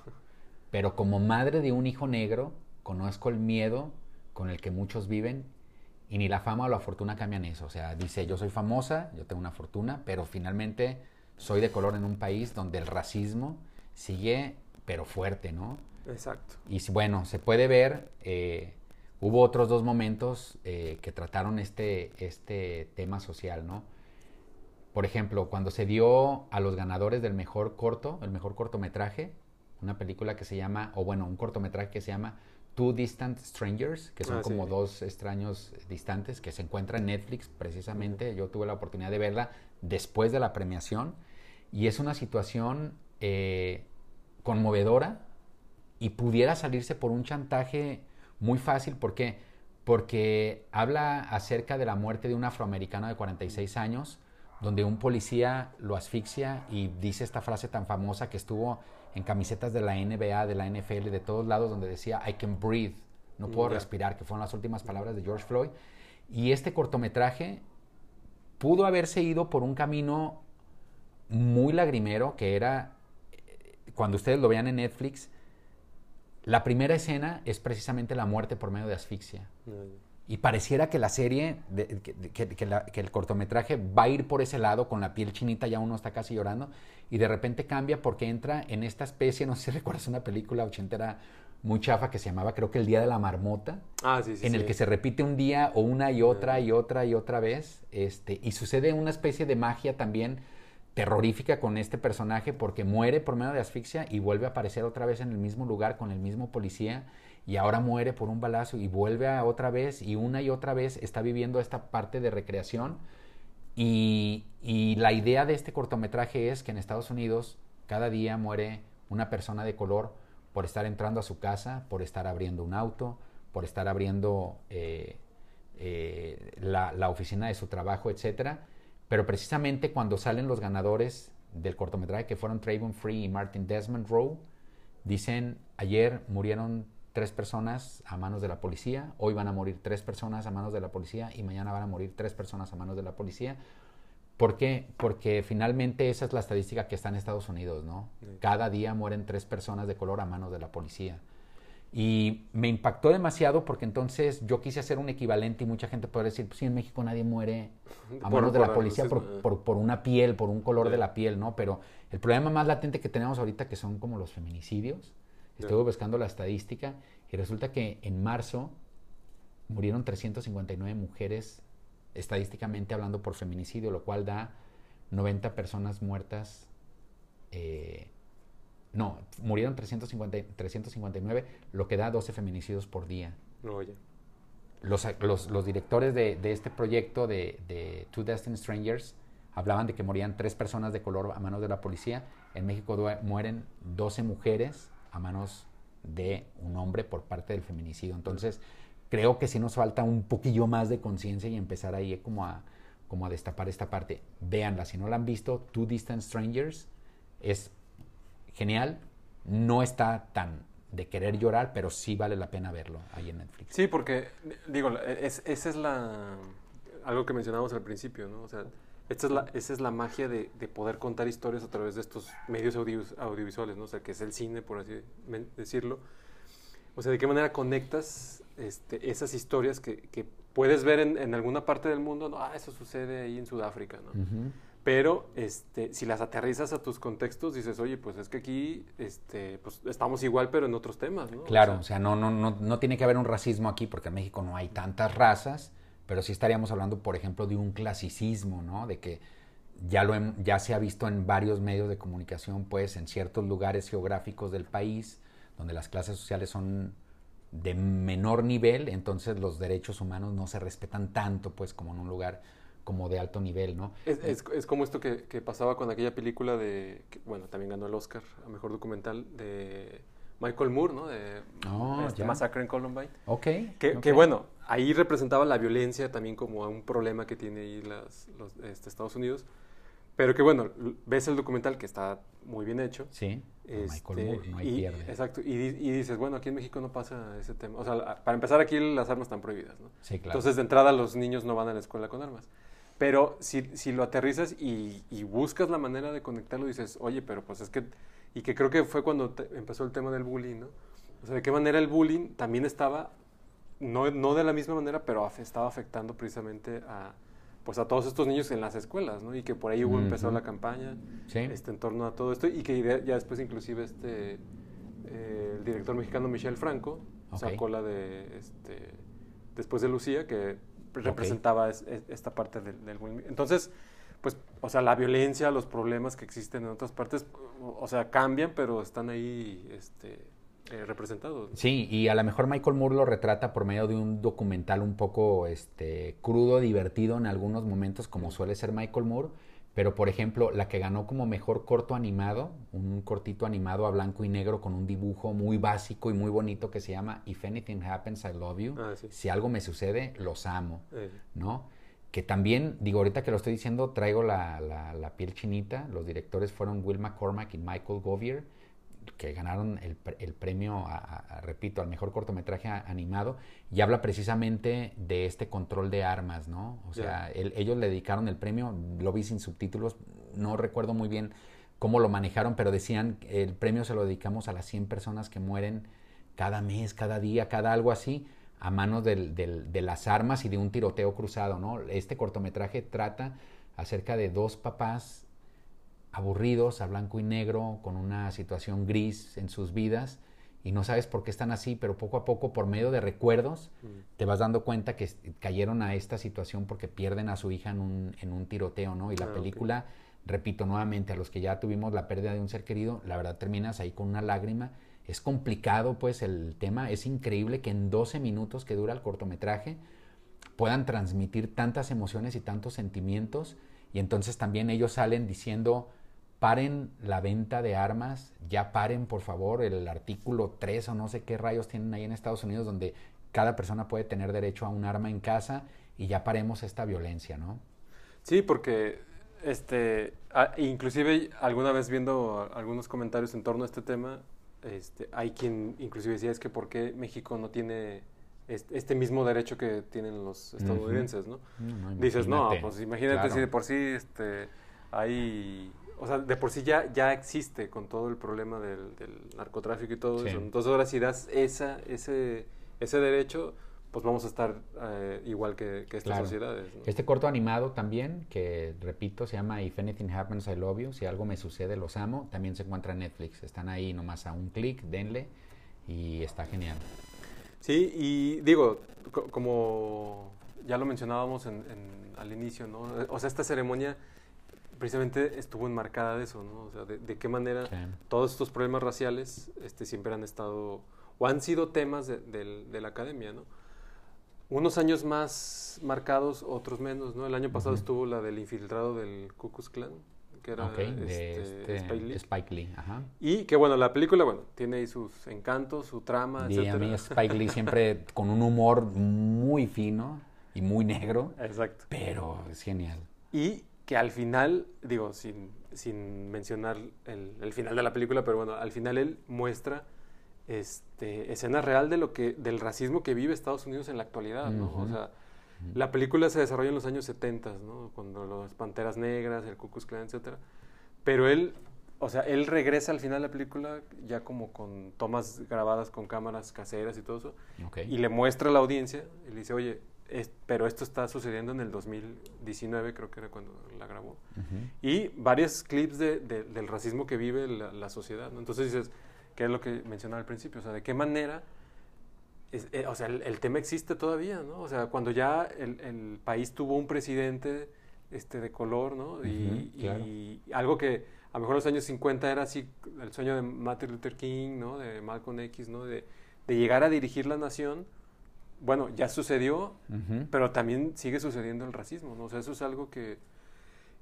Pero como madre de un hijo negro, conozco el miedo con el que muchos viven y ni la fama o la fortuna cambian eso. O sea, dice, yo soy famosa, yo tengo una fortuna, pero finalmente soy de color en un país donde el racismo sigue, pero fuerte, ¿no? Exacto. Y bueno, se puede ver, eh, hubo otros dos momentos eh, que trataron este, este tema social, ¿no? Por ejemplo, cuando se dio a los ganadores del mejor corto, el mejor cortometraje, una película que se llama, o bueno, un cortometraje que se llama Two Distant Strangers, que son Ah, sí. como dos extraños distantes, que se encuentra en Netflix precisamente. Yo tuve la oportunidad de verla después de la premiación y es una situación eh, conmovedora y pudiera salirse por un chantaje muy fácil. ¿Por qué? Porque habla acerca de la muerte de un afroamericano de 46 años donde un policía lo asfixia y dice esta frase tan famosa que estuvo en camisetas de la NBA, de la NFL, de todos lados, donde decía, I can breathe, no puedo respirar, que fueron las últimas palabras de George Floyd. Y este cortometraje pudo haberse ido por un camino muy lagrimero, que era, eh, cuando ustedes lo vean en Netflix, la primera escena es precisamente la muerte por medio de asfixia. Y pareciera que la serie, de- que, que- que la- que el cortometraje va a ir por ese lado, con la piel chinita, ya uno está casi llorando, y de repente cambia porque entra en esta especie, no sé si recuerdas una película ochentera muy chafa que se llamaba, creo que El Día de la Marmota, Ah, sí, sí. en el que se repite un día o una y otra y otra y otra vez, este, y sucede una especie de magia también terrorífica con este personaje porque muere por medio de asfixia y vuelve a aparecer otra vez en el mismo lugar con el mismo policía y ahora muere por un balazo y vuelve a otra vez y una y otra vez está viviendo esta parte de recreación y, la idea de este cortometraje es que en Estados Unidos cada día muere una persona de color por estar entrando a su casa, por estar abriendo un auto, por estar abriendo eh, eh, la, la oficina de su trabajo, etcétera. Pero precisamente cuando salen los ganadores del cortometraje, que fueron Trayvon Free y Martin Desmond Rowe, dicen, ayer murieron tres personas a manos de la policía, hoy van a morir tres personas a manos de la policía y mañana van a morir tres personas a manos de la policía. ¿Por qué? Porque finalmente esa es la estadística que está en Estados Unidos, ¿no? Cada día mueren tres personas de color a manos de la policía. Y me impactó demasiado porque entonces yo quise hacer un equivalente y mucha gente puede decir, pues sí, en México nadie muere a manos de la policía por, por- por una piel, por un color de la piel, ¿no? Pero el problema más latente que tenemos ahorita que son como los feminicidios. Estuve buscando la estadística y resulta que en marzo murieron 359 mujeres estadísticamente hablando por feminicidio, lo cual da 90 personas muertas. eh, no, murieron 350, 359, lo que da 12 feminicidios por día. No, oye. Los, los- los directores de, de este proyecto de, de Two Destined Strangers hablaban de que morían tres personas de color a manos de la policía. En México mueren 12 mujeres a manos de un hombre por parte del feminicidio. Entonces, creo que sí nos falta un poquillo más de conciencia y empezar ahí como a, como a destapar esta parte. Véanla, si no la han visto, Two Distant Strangers es genial. No está tan de querer llorar, pero sí vale la pena verlo ahí en Netflix. Sí, porque, digo, es, esa es la. Algo que mencionábamos al principio, ¿no? O sea, esta es la, esa es la magia de, de poder contar historias a través de estos medios audiovisuales, ¿no? O sea, que es el cine, por así decirlo. O sea, de qué manera conectas este, esas historias que, que puedes ver en, en alguna parte del mundo, no, ah, eso sucede ahí en Sudáfrica, ¿no? Pero este, si las aterrizas a tus contextos, dices, oye, pues es que aquí este, pues, estamos igual, pero en otros temas, ¿no? O Claro, sea, o sea, no, no, no, no tiene que haber un racismo aquí porque en México no hay tantas razas, pero sí estaríamos hablando, por ejemplo, de un clasicismo, ¿no? De que ya, lo hem- ya se ha visto en varios medios de comunicación, pues, en ciertos lugares geográficos del país, donde las clases sociales son de menor nivel, entonces los derechos humanos no se respetan tanto, pues, como en un lugar como de alto nivel, ¿no? Es, es- es como esto que, que pasaba con aquella película de, que, bueno, también ganó el Oscar a Mejor Documental de Michael Moore, ¿no? De Oh, este. Masacre en Columbine. Ok. Que, ok. que, bueno, ahí representaba la violencia también como un problema que tiene ahí las, los, este, Estados Unidos. Pero que bueno, ves el documental que está muy bien hecho. Sí, este, Michael Moore, no hay y, pierde. Exacto, y, y dices, bueno, aquí en México no pasa ese tema. O sea, para empezar aquí las armas están prohibidas, ¿no? Sí, claro. Entonces, de entrada, los niños no van a la escuela con armas. Pero si, si lo aterrizas y, y buscas la manera de conectarlo, dices, oye, pero pues es que... Y que creo que fue cuando te- empezó el tema del bullying, ¿no? O sea, de qué manera el bullying también estaba, no, no de la misma manera, pero af- estaba afectando precisamente a, pues a todos estos niños en las escuelas, ¿no? Y que por ahí hubo, empezó Ujú. la campaña Sí. este, en torno a todo esto y que ya, ya después inclusive este, eh, el director mexicano Michel Franco sacó la de, este, después de Lucía, que representaba es- es- esta parte del, del. Entonces, pues, o sea, la violencia, los problemas que existen en otras partes, o sea, cambian, pero están ahí este, eh, representados. Sí, y a lo mejor Michael Moore lo retrata por medio de un documental un poco este, crudo, divertido en algunos momentos, como suele ser Michael Moore. Pero, por ejemplo, la que ganó como mejor corto animado, un cortito animado a blanco y negro con un dibujo muy básico y muy bonito que se llama If Anything Happens, I Love You. Ah, sí. Si algo me sucede, los amo. ¿no? que también, digo, ahorita que lo estoy diciendo, traigo la, la- la piel chinita. Los directores fueron Will McCormack y Michael Govier, que ganaron el, el premio, a- repito, al mejor cortometraje animado, y habla precisamente de este control de armas, ¿no? O sea, el- ellos le dedicaron el premio, lo vi sin subtítulos, no recuerdo muy bien cómo lo manejaron, pero decían, el premio se lo dedicamos a las 100 personas que mueren cada mes, cada día, cada algo así, a manos del- del- de las armas y de un tiroteo cruzado, ¿no? Este cortometraje trata acerca de dos papás aburridos, a blanco y negro, con una situación gris en sus vidas y no sabes por qué están así, pero poco a poco, por medio de recuerdos, te vas dando cuenta que cayeron a esta situación porque pierden a su hija en un, en un tiroteo, ¿no? Y la Ah, película, repito nuevamente, a los que ya tuvimos la pérdida de un ser querido, la verdad terminas ahí con una lágrima. Es complicado, pues, el tema. Es increíble que en 12 minutos que dura el cortometraje puedan transmitir tantas emociones y tantos sentimientos. Y entonces también ellos salen diciendo, paren la venta de armas, ya paren por favor el artículo 3 o no sé qué rayos tienen ahí en Estados Unidos donde cada persona puede tener derecho a un arma en casa y ya paremos esta violencia, ¿no? Sí, porque este, ah, inclusive alguna vez viendo algunos comentarios en torno a este tema, este, hay quien inclusive decía es que por qué México no tiene este, mismo derecho que tienen los estadounidenses, ¿no? No, no, Dices, no, pues imagínate Claro. si de por sí este, hay, o sea, de por sí ya, ya existe con todo el problema del, del narcotráfico y todo Sí. eso. Entonces ahora si das esa, ese, ese derecho, pues vamos a estar eh, igual que, que estas Claro. sociedades. ¿no? Este corto animado también, que repito, se llama If Anything Happens, I Love You. Si algo me sucede, los amo. También se encuentra en Netflix. Están ahí nomás a un clic, denle. Y está genial. Sí, y digo, co- como ya lo mencionábamos en- en- al inicio, ¿no? O sea, esta ceremonia precisamente estuvo enmarcada de eso, ¿no? O sea, de, de qué manera Sí. todos estos problemas raciales este, siempre han estado, o han sido temas de, la academia, ¿no? Unos años más marcados, otros menos, ¿no? El año pasado Ujú. estuvo la del infiltrado del Ku Klux Klan, que era ok, de este, este, Spike Lee. Spike Lee. Ajá. Y que bueno, la película, bueno, tiene ahí sus encantos, su trama, Y a etcétera. mí Spike Lee siempre con un humor muy fino y muy negro, Exacto. pero es genial. Y que al final, digo, sin, sin mencionar el, el final de la película, pero bueno, al final él muestra este, escena real de lo que, del racismo que vive Estados Unidos en la actualidad, ¿no? O Ujú. sea, la película se desarrolla en los años 70, ¿no? Cuando las Panteras Negras, el Ku Klux Klan, etcétera. Pero él, o sea, él regresa al final de la película ya como con tomas grabadas con cámaras caseras y todo eso, Ok. y le muestra a la audiencia y le dice, oye, es- pero esto está sucediendo en el 2019, creo que era cuando la grabó. Y varios clips de- de- del racismo que vive la, la sociedad. ¿no? Entonces dices, ¿qué es lo que mencionaba al principio? O sea, ¿de qué manera? es- eh, o sea, el, el tema existe todavía, ¿no? O sea, cuando ya el, el país tuvo un presidente este, de color, ¿no? Y, Ujú, claro. y algo que a lo mejor en los años 50 era así, el sueño de Martin Luther King, ¿no? De Malcolm X, ¿no? De, de llegar a dirigir la nación. Bueno, ya sucedió, pero también sigue sucediendo el racismo, ¿no? O sea, eso es algo que,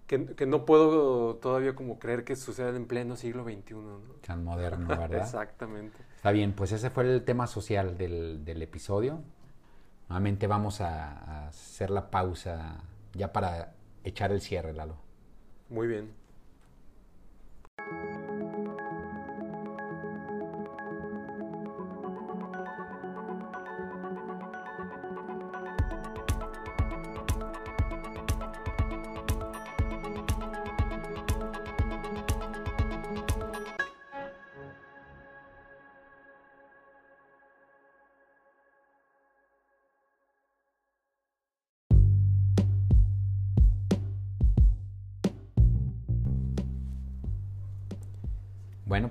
que, que no puedo todavía como creer que suceda en pleno siglo XXI, ¿no? Tan moderno, ¿verdad? Exactamente. Está bien, pues ese fue el tema social del, del episodio. Nuevamente vamos a, a hacer la pausa ya para echar el cierre, Lalo. Muy bien.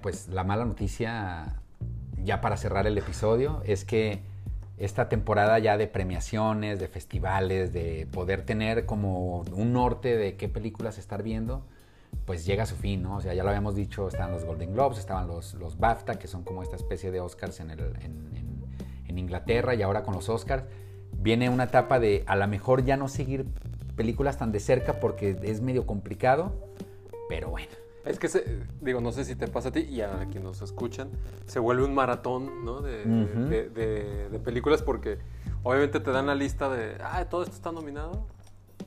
Pues la mala noticia, ya para cerrar el episodio, es que esta temporada ya de premiaciones, de festivales, de poder tener como un norte de qué películas estar viendo, pues llega a su fin, ¿no? O sea, ya lo habíamos dicho, estaban los Golden Globes, estaban los, los BAFTA, que son como esta especie de Oscars en, el- en- en- Inglaterra, y ahora con los Oscars viene una etapa de a lo mejor ya no seguir películas tan de cerca porque es medio complicado, pero bueno. Es que, se- digo, no sé si te pasa a ti y a quienes nos escuchan, se vuelve un maratón, ¿no? De, de- de- de películas porque obviamente te dan la lista de, ah, todo esto está nominado.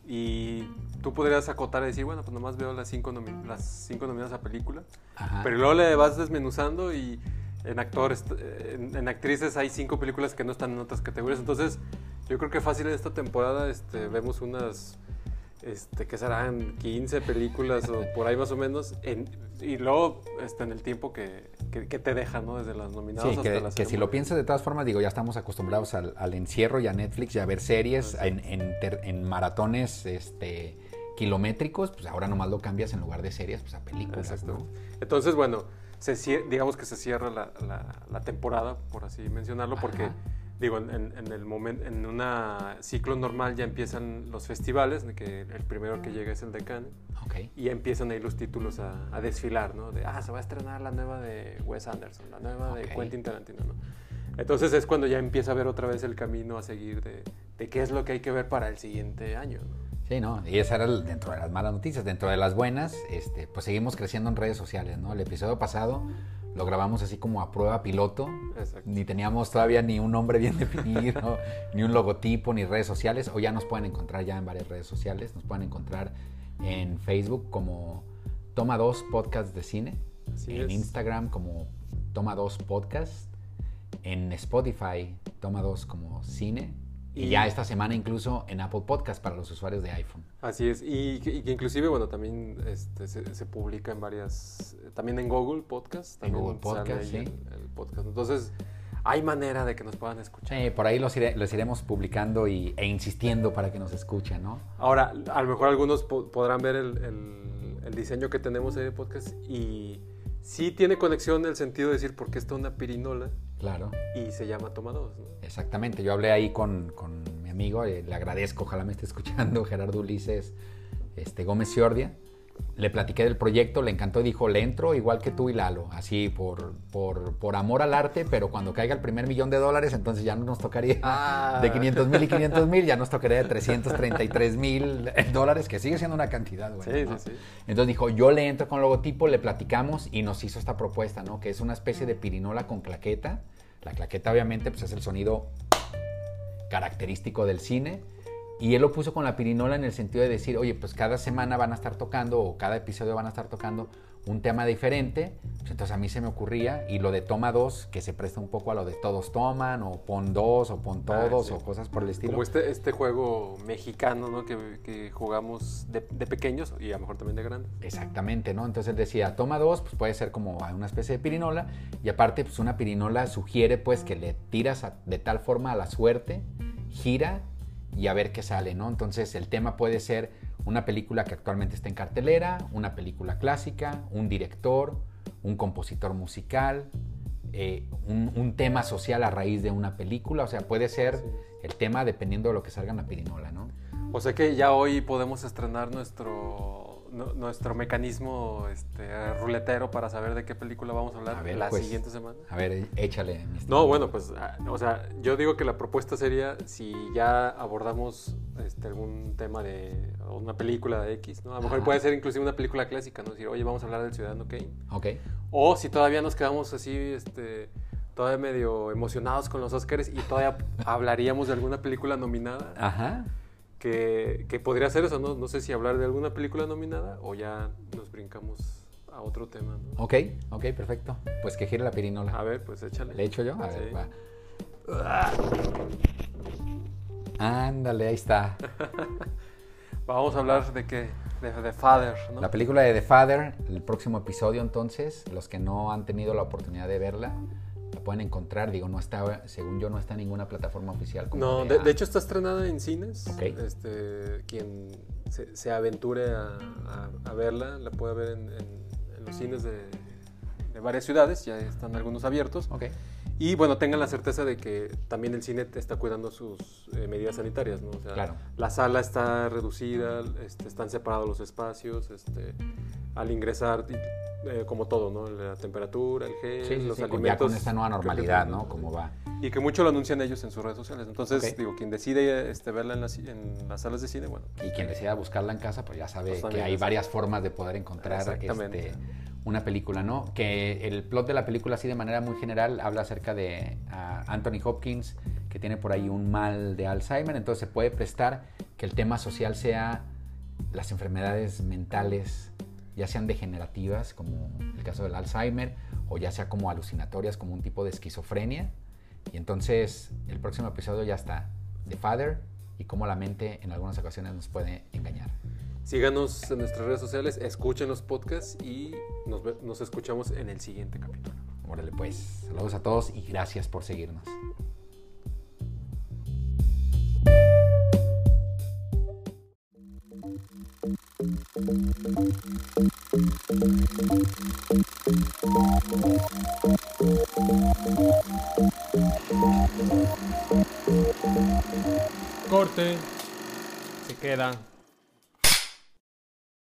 y tú podrías acotar y decir, bueno, pues nomás veo las cinco, las cinco nominadas a película, Ajá. pero luego le vas desmenuzando y en actores, en, en actrices hay cinco películas que no están en otras categorías, entonces yo creo que fácil en esta temporada este, vemos unas, este, que serán 15 películas o por ahí más o menos, en- y luego este, en el tiempo que, que, que te deja, ¿no? Desde las nominadas Sí, hasta que, las que si lo piensas de todas formas, digo, ya estamos acostumbrados al, al encierro y a Netflix y a ver series en, en ter- en maratones este, kilométricos, pues ahora nomás lo cambias en lugar de series, pues a películas, Exacto. ¿no? Entonces, bueno, se digamos que se cierra la, la- la temporada, por así mencionarlo, porque, Ajá. Digo, en, en- el momento, en un ciclo normal ya empiezan los festivales, de que el primero que llega es el de Cannes, Ok. y ya empiezan ahí los títulos a, a desfilar, ¿no? De, ah, se va a estrenar la nueva de Wes Anderson, la nueva de Ok. Quentin Tarantino, ¿no? Entonces es cuando ya empieza a ver otra vez el camino a seguir de, de qué es lo que hay que ver para el siguiente año, ¿no? Sí, ¿no? Y esa era el- dentro de las malas noticias. Dentro de las buenas, este, pues seguimos creciendo en redes sociales, ¿no? El episodio pasado lo grabamos así como a prueba piloto. Exacto. Ni teníamos todavía ni un nombre bien definido, ni un logotipo, ni redes sociales. O ya nos pueden encontrar ya en varias redes sociales. Nos pueden encontrar en Facebook como Toma 2 Podcast de Cine. Así en es. Instagram como Toma 2 Podcast. En Spotify Toma 2 como Cine. Y, Y- ya esta semana incluso en Apple Podcast para los usuarios de iPhone. Así es, y que, inclusive, bueno, también este, se, se publica en varias, también en Google Podcast. En también Google sale Podcast, sí. El, el podcast. Entonces, hay manera de que nos puedan escuchar. Sí, por ahí los, iremos publicando y, e insistiendo para que nos escuchen, ¿no? Ahora, a lo mejor algunos po- podrán ver el, el- el diseño que tenemos ahí de podcast y sí tiene conexión en el sentido de decir por qué está una pirinola Claro, y se llama Toma 2, ¿no? exactamente. Yo hablé ahí con, con mi amigo, eh, le agradezco, ojalá me esté escuchando, Gerardo Ulises este, Gómez Ciordia. Le platiqué del proyecto, le encantó, dijo, le entro igual que tú y Lalo, así por, por, por amor al arte, pero cuando caiga el primer millón de dólares, entonces ya no nos tocaría Ah. de 500 mil y 500 mil, ya nos tocaría de 333 mil dólares, que sigue siendo una cantidad, buena, Sí, ¿no? sí, sí. Entonces dijo, yo le entro con logotipo, le platicamos y nos hizo esta propuesta, ¿no? Que es una especie de pirinola con claqueta. La claqueta obviamente pues es el sonido característico del cine. Y él lo puso con la pirinola en el sentido de decir, oye, pues cada semana van a estar tocando o cada episodio van a estar tocando un tema diferente. Pues entonces a mí se me ocurría, y lo de toma dos, que se presta un poco a lo de todos toman, o pon dos, o pon Ah, todos, sí. o cosas por el estilo. Como este, este juego mexicano, ¿no? Que, que jugamos de, de pequeños y a lo mejor también de grandes. Exactamente, ¿no? Entonces él decía, toma dos, pues puede ser como una especie de pirinola, y aparte, pues una pirinola sugiere pues que le tiras a- de tal forma a la suerte, gira y a ver qué sale, ¿no? Entonces el tema puede ser una película que actualmente está en cartelera, una película clásica, un director, un compositor musical, eh, un, un tema social a raíz de una película, o sea, puede ser Sí. el tema dependiendo de lo que salga en la pirinola, ¿no? O sea que ya hoy podemos estrenar nuestro, nu- nuestro mecanismo este, ruletero para saber de qué película vamos a hablar A ver, la pues. siguiente semana. A ver, échale. mi No, bueno, pues, ah, o sea, yo digo que la propuesta sería si ya abordamos este, algún tema de o una película de X, ¿no? A lo mejor Ajá. puede ser inclusive una película clásica, ¿no? Decir, oye, vamos a hablar del Ciudadano Kane. Ok. O si todavía nos quedamos así, este, todavía medio emocionados con los Oscars y todavía hablaríamos de alguna película nominada, Ajá. Que, que podría ser eso, ¿no? No sé si hablar de alguna película nominada o ya nos brincamos a otro tema, ¿no? Ok, ok, perfecto. Pues que gire la pirinola. A ver, pues échale. ¿Le echo yo? A ver, va. Ándale, ahí está. Vamos a hablar de qué, de The Father, ¿no? La película de The Father, el próximo episodio entonces, los que no han tenido la oportunidad de verla, la pueden encontrar. Digo, no está, según yo, no está en ninguna plataforma oficial. como No, de, de hecho está estrenada en cines. Este, quien se, se aventure a, a- a verla, la puede ver en, en- en los cines de, de varias ciudades, ya están algunos abiertos. Y bueno, tengan la certeza de que también el cine está cuidando sus eh, medidas sanitarias, ¿no? O sea, Claro. la sala está reducida, este, están separados los espacios, este, al ingresar, eh, como todo, ¿no? La temperatura, el gel, Sí, sí, los sí, alimentos. ya con esta nueva que normalidad, ¿no? Como va. y que mucho lo anuncian ellos en sus redes sociales. Entonces, digo, quien decide este, verla en las, en las salas de cine, bueno, Y quien decida buscarla en casa, pues ya sabe Pues que hay varias formas de poder encontrar Exactamente. este, una película, ¿no? Que el plot de la película, así de manera muy general, habla acerca de ah, Anthony Hopkins que tiene por ahí un mal de Alzheimer, entonces se puede prestar que el tema social sea las enfermedades mentales, ya sean degenerativas, como el caso del Alzheimer, o ya sea como alucinatorias, como un tipo de esquizofrenia. Y entonces el próximo episodio ya está, The Father y cómo la mente en algunas ocasiones nos puede engañar. Síganos en nuestras redes sociales, escuchen los podcasts y nos, escuchamos en el siguiente capítulo. Órale pues, saludos a todos y gracias por seguirnos. Corte. Se queda.